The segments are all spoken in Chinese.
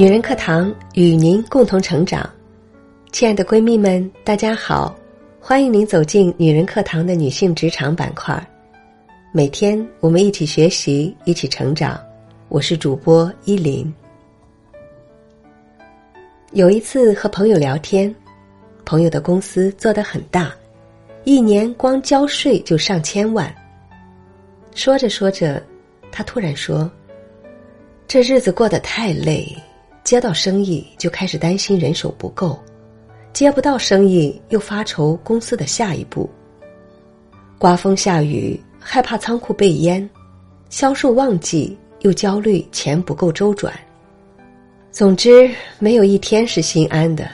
女人课堂与您共同成长，亲爱的闺蜜们，大家好，欢迎您走进女人课堂的女性职场板块。每天我们一起学习，一起成长。我是主播依林。有一次和朋友聊天，朋友的公司做得很大，一年光交税就上千万。说着说着，他突然说：“这日子过得太累。”接到生意就开始担心人手不够，接不到生意又发愁公司的下一步。刮风下雨害怕仓库被淹，销售旺季又焦虑钱不够周转。总之没有一天是心安的，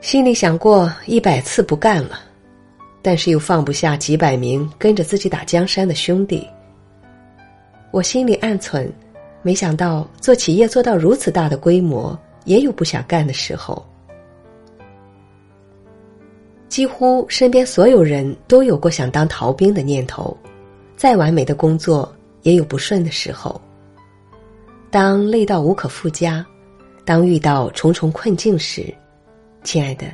心里想过一百次不干了，但是又放不下几百名跟着自己打江山的兄弟。我心里暗忖。没想到做企业做到如此大的规模，也有不想干的时候。几乎身边所有人都有过想当逃兵的念头，再完美的工作也有不顺的时候。当累到无可复加，当遇到重重困境时，亲爱的，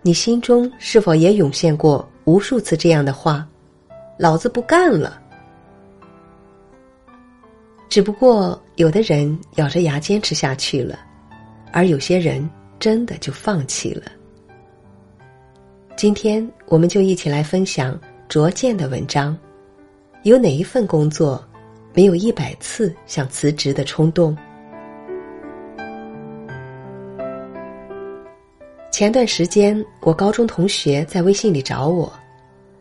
你心中是否也涌现过无数次这样的话：“老子不干了。”只不过，有的人咬着牙坚持下去了，而有些人真的就放弃了。今天，我们就一起来分享卓见的文章：有哪一份工作没有一百次想辞职的冲动？前段时间，我高中同学在微信里找我，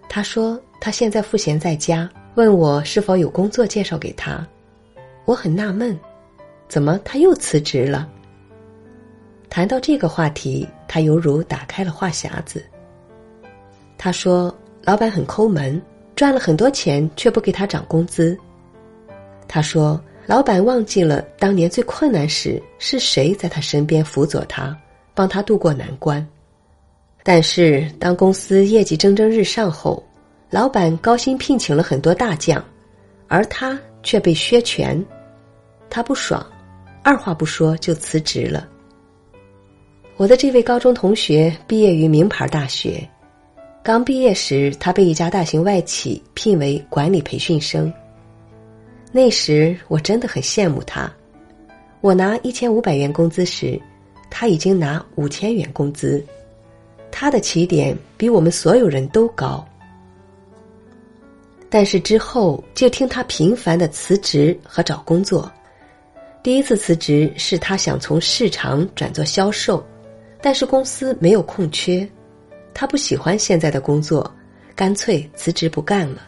他说他现在赋闲在家，问我是否有工作介绍给他。我很纳闷，怎么他又辞职了？谈到这个话题，他犹如打开了话匣子。他说：“老板很抠门，赚了很多钱却不给他涨工资。”他说：“老板忘记了当年最困难时是谁在他身边辅佐他，帮他渡过难关。但是当公司业绩蒸蒸日上后，老板高薪聘请了很多大将，而他却被削权。”他不爽，二话不说就辞职了。我的这位高中同学毕业于名牌大学，刚毕业时他被一家大型外企聘为管理培训生。那时我真的很羡慕他，我拿一千五百元工资时，他已经拿五千元工资，他的起点比我们所有人都高。但是之后就听他频繁的辞职和找工作。第一次辞职是他想从市场转做销售，但是公司没有空缺，他不喜欢现在的工作，干脆辞职不干了。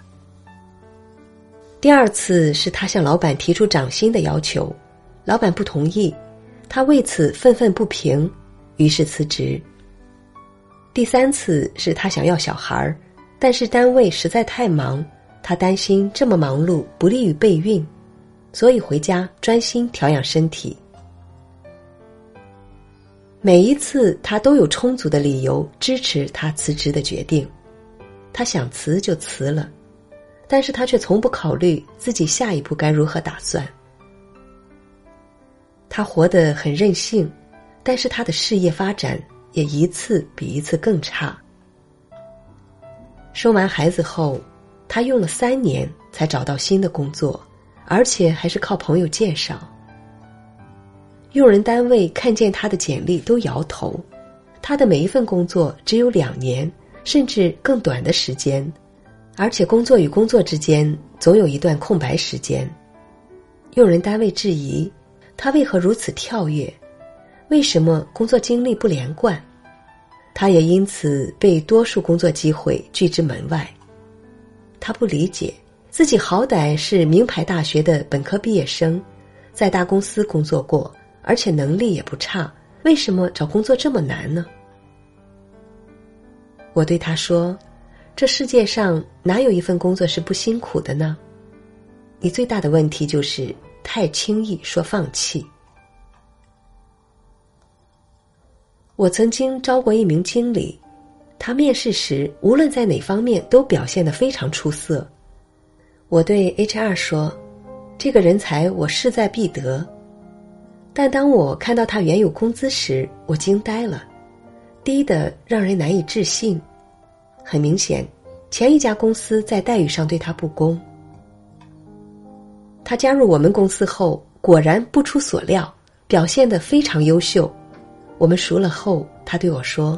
第二次是他向老板提出涨薪的要求，老板不同意，他为此愤愤不平，于是辞职。第三次是他想要小孩儿，但是单位实在太忙，他担心这么忙碌不利于备孕。所以回家专心调养身体。每一次他都有充足的理由支持他辞职的决定，他想辞就辞了，但是他却从不考虑自己下一步该如何打算。他活得很任性，但是他的事业发展也一次比一次更差。生完孩子后，他用了三年才找到新的工作。而且还是靠朋友介绍，用人单位看见他的简历都摇头，他的每一份工作只有两年甚至更短的时间，而且工作与工作之间总有一段空白时间。用人单位质疑他为何如此跳跃，为什么工作经历不连贯，他也因此被多数工作机会拒之门外。他不理解。自己好歹是名牌大学的本科毕业生，在大公司工作过，而且能力也不差，为什么找工作这么难呢？我对他说：“这世界上哪有一份工作是不辛苦的呢？你最大的问题就是太轻易说放弃。”我曾经招过一名经理，他面试时无论在哪方面都表现得非常出色。我对 HR 说：“这个人才我势在必得。”但当我看到他原有工资时，我惊呆了，低的让人难以置信。很明显，前一家公司在待遇上对他不公。他加入我们公司后，果然不出所料，表现得非常优秀。我们熟了后，他对我说：“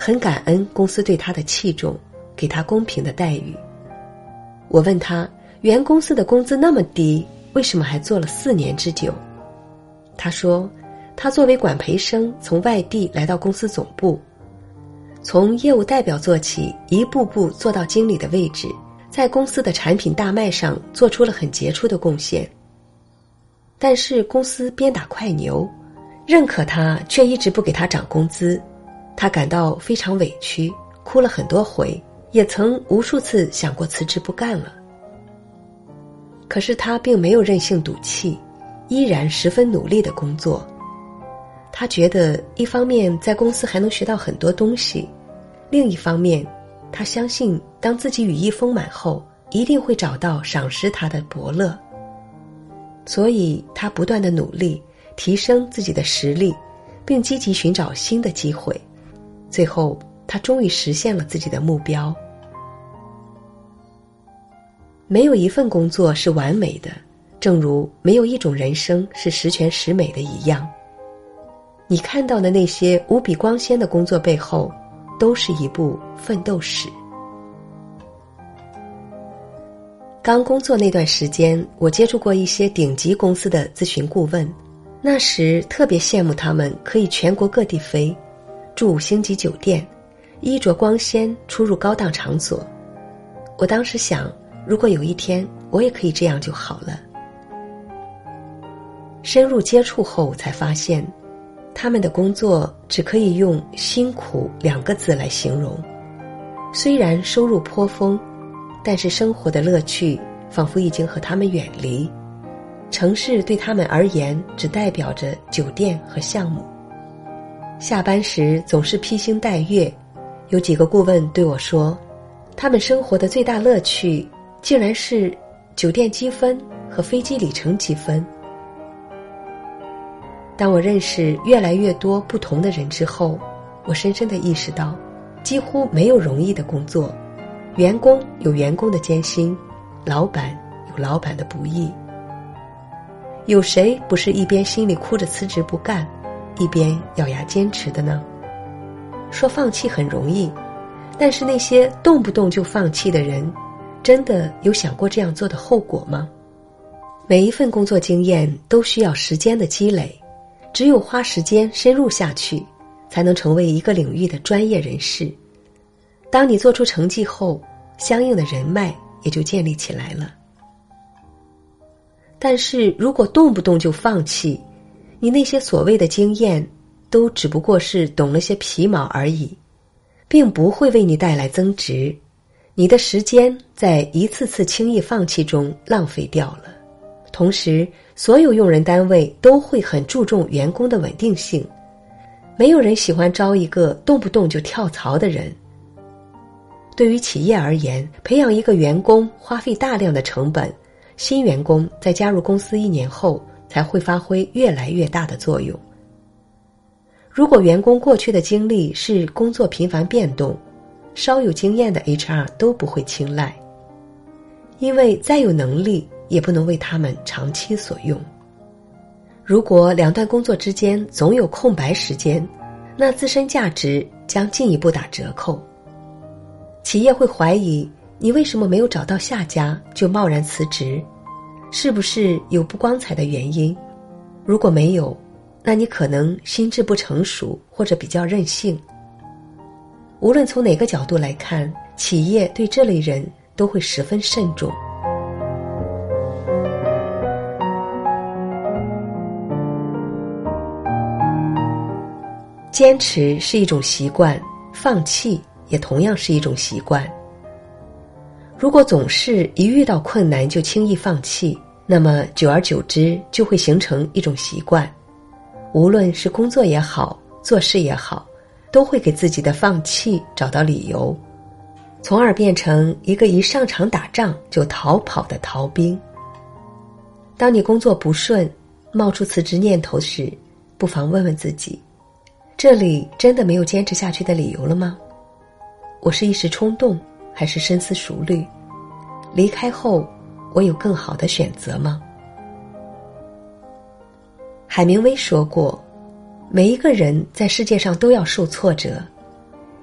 很感恩公司对他的器重，给他公平的待遇。”我问他：“原公司的工资那么低，为什么还做了四年之久？”他说：“他作为管培生，从外地来到公司总部，从业务代表做起，一步步做到经理的位置，在公司的产品大卖上做出了很杰出的贡献。但是公司鞭打快牛，认可他却一直不给他涨工资，他感到非常委屈，哭了很多回，也曾无数次想过辞职不干了。可是他并没有任性赌气。”依然十分努力的工作。他觉得，一方面在公司还能学到很多东西，另一方面，他相信当自己羽翼丰满后，一定会找到赏识他的伯乐。所以他不断的努力，提升自己的实力，并积极寻找新的机会。最后，他终于实现了自己的目标。没有一份工作是完美的。正如没有一种人生是十全十美的一样，你看到的那些无比光鲜的工作背后，都是一部奋斗史。刚工作那段时间，我接触过一些顶级公司的咨询顾问，那时特别羡慕他们可以全国各地飞，住五星级酒店，衣着光鲜，出入高档场所。我当时想，如果有一天我也可以这样就好了。深入接触后才发现，他们的工作只可以用“辛苦”两个字来形容。虽然收入颇丰，但是生活的乐趣仿佛已经和他们远离。城市对他们而言，只代表着酒店和项目。下班时总是披星戴月。有几个顾问对我说，他们生活的最大乐趣，竟然是酒店积分和飞机里程积分。当我认识越来越多不同的人之后，我深深的意识到，几乎没有容易的工作，员工有员工的艰辛，老板有老板的不易。有谁不是一边心里哭着辞职不干，一边咬牙坚持的呢？说放弃很容易，但是那些动不动就放弃的人，真的有想过这样做的后果吗？每一份工作经验都需要时间的积累。只有花时间深入下去，才能成为一个领域的专业人士。当你做出成绩后，相应的人脉也就建立起来了。但是如果动不动就放弃，你那些所谓的经验，都只不过是懂了些皮毛而已，并不会为你带来增值。你的时间在一次次轻易放弃中浪费掉了。同时，所有用人单位都会很注重员工的稳定性，没有人喜欢招一个动不动就跳槽的人。对于企业而言，培养一个员工花费大量的成本，新员工在加入公司一年后才会发挥越来越大的作用。如果员工过去的经历是工作频繁变动，稍有经验的 HR 都不会青睐，因为再有能力。也不能为他们长期所用。如果两段工作之间总有空白时间，那自身价值将进一步打折扣。企业会怀疑你为什么没有找到下家就贸然辞职，是不是有不光彩的原因？如果没有，那你可能心智不成熟或者比较任性。无论从哪个角度来看，企业对这类人都会十分慎重。坚持是一种习惯，放弃也同样是一种习惯。如果总是一遇到困难就轻易放弃，那么久而久之就会形成一种习惯。无论是工作也好，做事也好，都会给自己的放弃找到理由，从而变成一个一上场打仗就逃跑的逃兵。当你工作不顺，冒出辞职念头时，不妨问问自己：这里真的没有坚持下去的理由了吗？我是一时冲动，还是深思熟虑？离开后，我有更好的选择吗？海明威说过：“每一个人在世界上都要受挫折，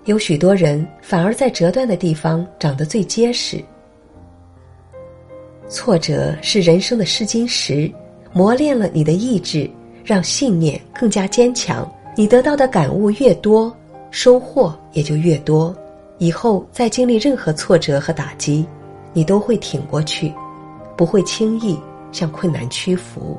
有许多人反而在折断的地方长得最结实。挫折是人生的试金石，磨练了你的意志，让信念更加坚强。你得到的感悟越多，收获也就越多。以后再经历任何挫折和打击。”你都会挺过去，不会轻易向困难屈服。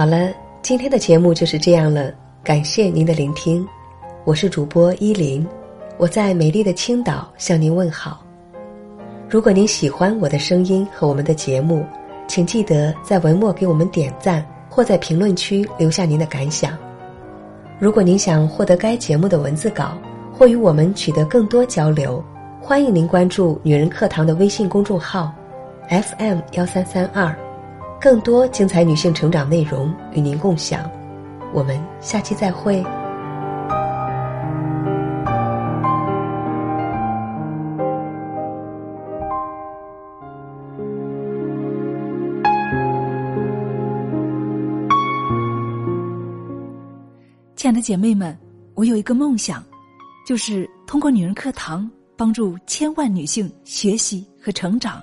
好了，今天的节目就是这样了，感谢您的聆听，我是主播依林，我在美丽的青岛向您问好。如果您喜欢我的声音和我们的节目，请记得在文末给我们点赞，或在评论区留下您的感想。如果您想获得该节目的文字稿，或与我们取得更多交流，欢迎您关注“女人课堂”的微信公众号，FM 幺三三二，更多精彩女性成长内容与您共享。我们下期再会。亲爱的姐妹们，我有一个梦想，就是通过女人课堂帮助千万女性学习和成长，